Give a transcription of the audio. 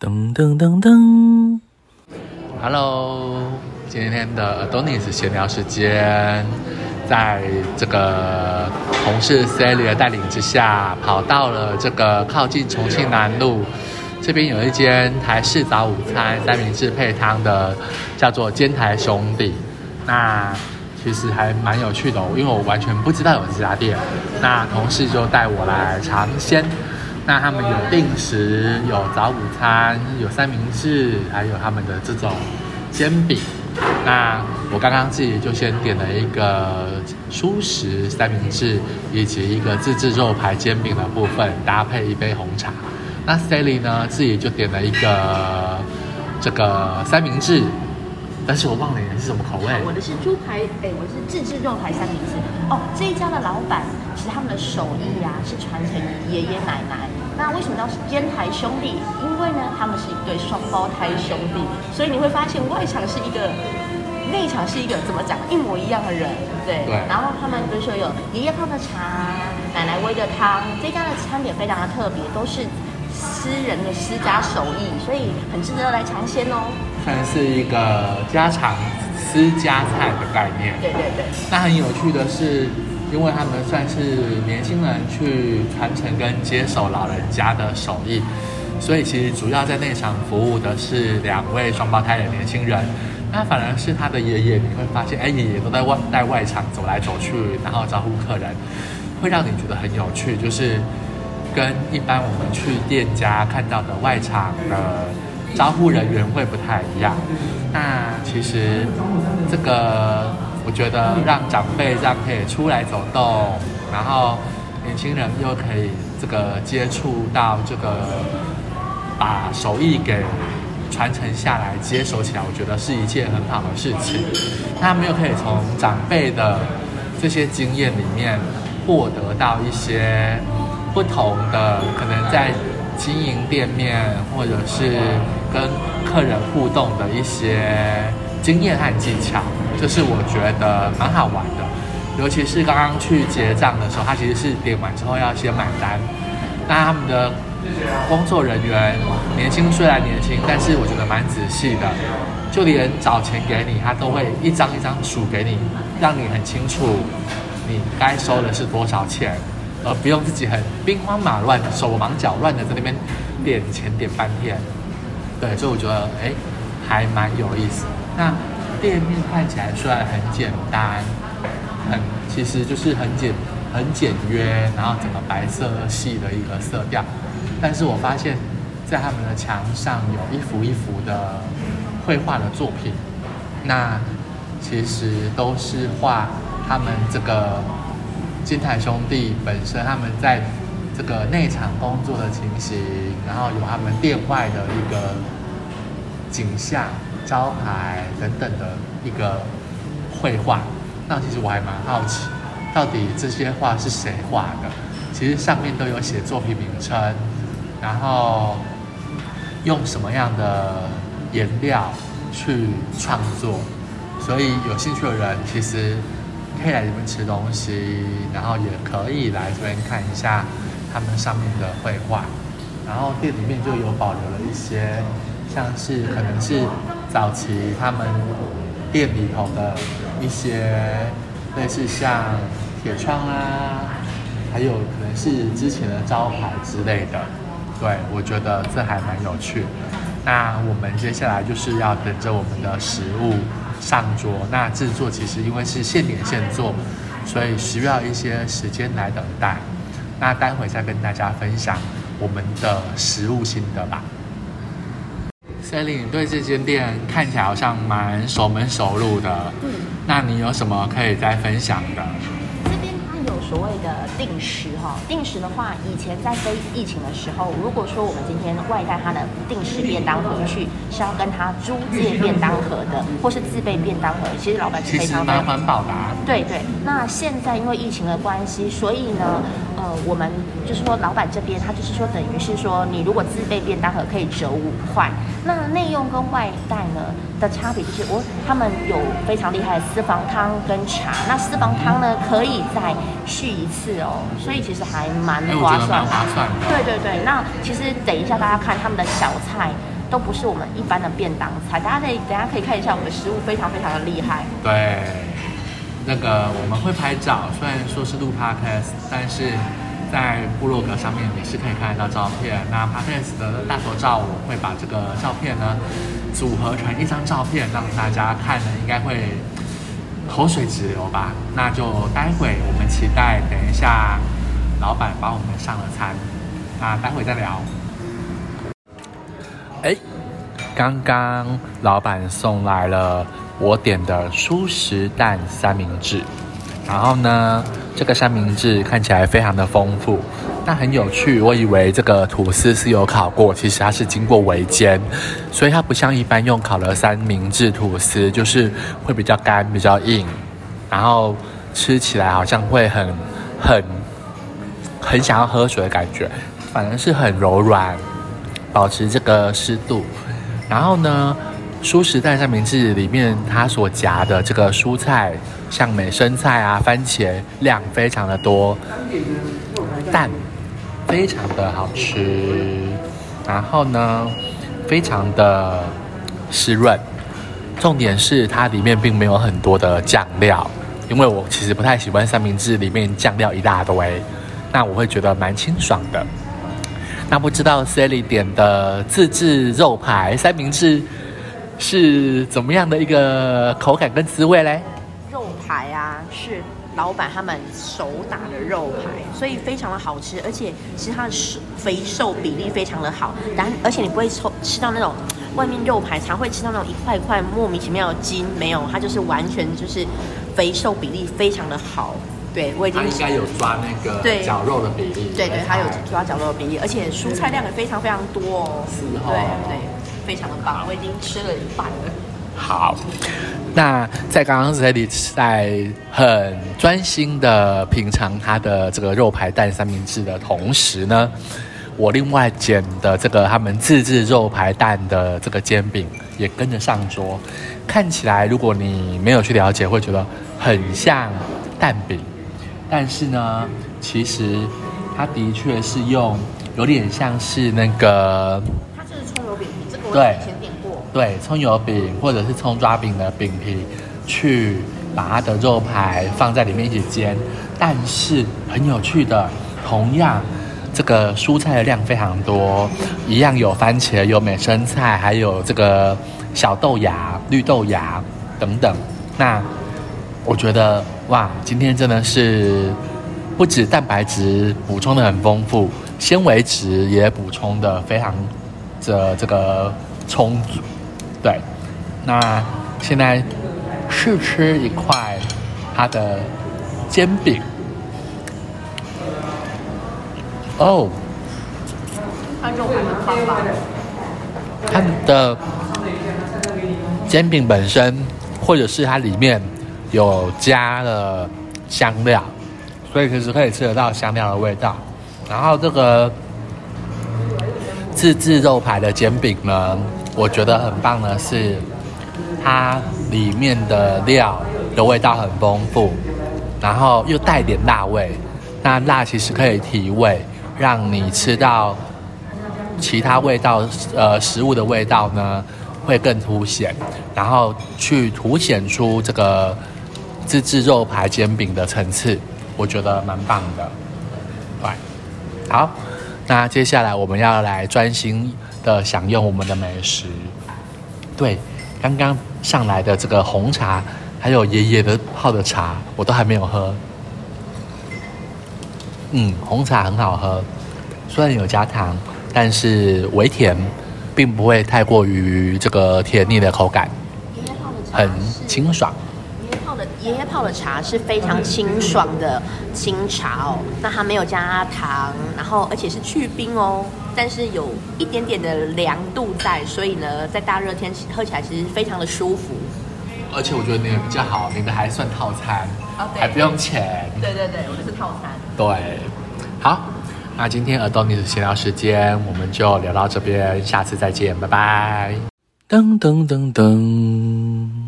噔噔噔噔，Hello，今天的 Adonis 闲聊时间，在这个同事 Sally 的带领之下，跑到了这个靠近重庆南路这边有一间台式早午餐三明治配汤的，叫做煎台兄弟。那其实还蛮有趣的，因为我完全不知道有这家店。那同事就带我来尝鲜。那他们有定时，有早午餐，有三明治，还有他们的这种煎饼。那我刚刚自己就先点了一个蔬食三明治，以及一个自制肉排煎饼的部分，搭配一杯红茶。那 Sally 呢，自己就点了一个这个三明治。但是我忘了你是什么口味。我的是猪排，哎，我是自制肉排三明治。哦，这一家的老板其实他们的手艺呀是传承于爷爷奶奶。那为什么叫烟台兄弟？因为呢，他们是一对双胞胎兄弟，所以你会发现外场是一个，内场是一个，怎么讲一模一样的人，对。对。然后他们比如说有爷爷泡的茶，奶奶煨的汤，这家的餐点非常的特别，都是私人的私家手艺，所以很值得来尝鲜哦。算是一个家常私家菜的概念。对对对。那很有趣的是，因为他们算是年轻人去传承跟接手老人家的手艺，所以其实主要在内场服务的是两位双胞胎的年轻人。那反而是他的爷爷，你会发现，哎，爷爷都在外在外场走来走去，然后招呼客人，会让你觉得很有趣，就是跟一般我们去店家看到的外场的。招呼人员会不太一样。那其实这个，我觉得让长辈这样可以出来走动，然后年轻人又可以这个接触到这个，把手艺给传承下来、接手起来，我觉得是一件很好的事情。他们又可以从长辈的这些经验里面获得到一些不同的，可能在。经营店面，或者是跟客人互动的一些经验和技巧，这是我觉得蛮好玩的。尤其是刚刚去结账的时候，他其实是点完之后要先买单。那他们的工作人员年轻，虽然年轻，但是我觉得蛮仔细的。就连找钱给你，他都会一张一张数给你，让你很清楚你该收的是多少钱。而不用自己很兵荒马乱、手忙脚乱的在那边点钱点半天，对，所以我觉得哎，还蛮有意思。那店面看起来虽然很简单，很其实就是很简很简约，然后整个白色系的一个色调，但是我发现，在他们的墙上有一幅一幅的绘画的作品，那其实都是画他们这个。金台兄弟本身，他们在这个内场工作的情形，然后有他们店外的一个景象、招牌等等的一个绘画。那其实我还蛮好奇，到底这些画是谁画的？其实上面都有写作品名称，然后用什么样的颜料去创作。所以有兴趣的人，其实。可以来这边吃东西，然后也可以来这边看一下他们上面的绘画。然后店里面就有保留了一些，像是可能是早期他们店里头的一些类似像铁窗啊，还有可能是之前的招牌之类的。对，我觉得这还蛮有趣。那我们接下来就是要等着我们的食物。上桌，那制作其实因为是现点现做，所以需要一些时间来等待。那待会再跟大家分享我们的食物心得吧。Sally，你对这间店看起来好像蛮熟门熟路的，嗯，那你有什么可以再分享的？所谓的定时哈，定时的话，以前在非疫情的时候，如果说我们今天外带他的定时便当回去，是要跟他租借便当盒的，或是自备便当盒，其实老板是非常蛮环保的。对对，那现在因为疫情的关系，所以呢，呃，我们就是说老板这边他就是说等于是说，你如果自备便当盒可以折五块，那内用跟外带呢的差别就是我他们有非常厉害的私房汤跟茶，那私房汤呢可以在。续一次哦，所以其实还蛮划算。划算。对对对，那其实等一下大家看他们的小菜，都不是我们一般的便当菜。大家可以等下可以看一下我们的食物，非常非常的厉害。对，那个我们会拍照，虽然说是录 podcast，但是在部落格上面也是可以看得到照片。那 podcast 的大头照，我会把这个照片呢组合成一张照片，让大家看了应该会口水直流吧。那就待会我们期待等一下老板帮我们上了餐，那待会再聊。哎，刚刚老板送来了我点的蔬食蛋三明治，然后呢，这个三明治看起来非常的丰富，但很有趣。我以为这个吐司是有烤过，其实它是经过围煎，所以它不像一般用烤的三明治吐司，就是会比较干、比较硬，然后吃起来好像会很很很想要喝水的感觉，反而是很柔软。保持这个湿度，然后呢，蔬食蛋三明治里面它所夹的这个蔬菜，像美生菜啊、番茄，量非常的多，蛋非常的好吃，然后呢，非常的湿润，重点是它里面并没有很多的酱料，因为我其实不太喜欢三明治里面酱料一大堆，那我会觉得蛮清爽的。那不知道 Sally 点的自制肉排三明治是怎么样的一个口感跟滋味嘞？老板他们手打的肉排，所以非常的好吃，而且其实它的瘦肥瘦比例非常的好，但而且你不会抽吃到那种外面肉排常会吃到那种一块块莫名其妙的筋，没有，它就是完全就是肥瘦比例非常的好。对，我已经它应该有抓那个对绞肉的比例。对对，它有哎抓绞肉的比例，而且蔬菜量也非常非常多哦。是哦对对，非常的棒，我已经吃了一半了。好，那在刚刚 Sally 在很专心的品尝他的这个肉排蛋三明治的同时呢，我另外捡的这个他们自制肉排蛋的这个煎饼也跟着上桌。看起来，如果你没有去了解，会觉得很像蛋饼，但是呢，其实它的确是用有点像是那个它就是葱油饼皮，这个我前。对葱油饼或者是葱抓饼的饼皮，去把它的肉排放在里面一起煎。但是很有趣的，同样这个蔬菜的量非常多，一样有番茄、有美生菜，还有这个小豆芽、绿豆芽等等。那我觉得哇，今天真的是不止蛋白质补充的很丰富，纤维质也补充的非常的这个充足。对，那现在试吃一块它的煎饼。哦，它的。它的煎饼本身，或者是它里面有加了香料，所以其实可以吃得到香料的味道。然后这个自制肉排的煎饼呢，我觉得很棒的是，它里面的料的味道很丰富，然后又带点辣味。那辣其实可以提味，让你吃到其他味道，呃，食物的味道呢会更凸显，然后去凸显出这个自制肉排煎饼的层次，我觉得蛮棒的。对，好，那接下来我们要来专心的享用我们的美食。对，刚刚上来的这个红茶，还有爷爷的泡的茶，我都还没有喝。嗯，红茶很好喝，虽然有加糖，但是微甜，并不会太过于这个甜腻的口感，爷爷泡的茶很清爽。爷爷泡的爷爷泡的茶是非常清爽的清茶哦，那它没有加糖，然后而且是去冰哦，但是有一点点的凉度在，所以呢，在大热天喝起来其实非常的舒服。而且我觉得你的比较好，你的还算套餐，哦对还不用钱。对对对，我的是套餐。对，好，那今天耳朵你的闲聊时间我们就聊到这边，下次再见，拜拜。噔噔噔噔。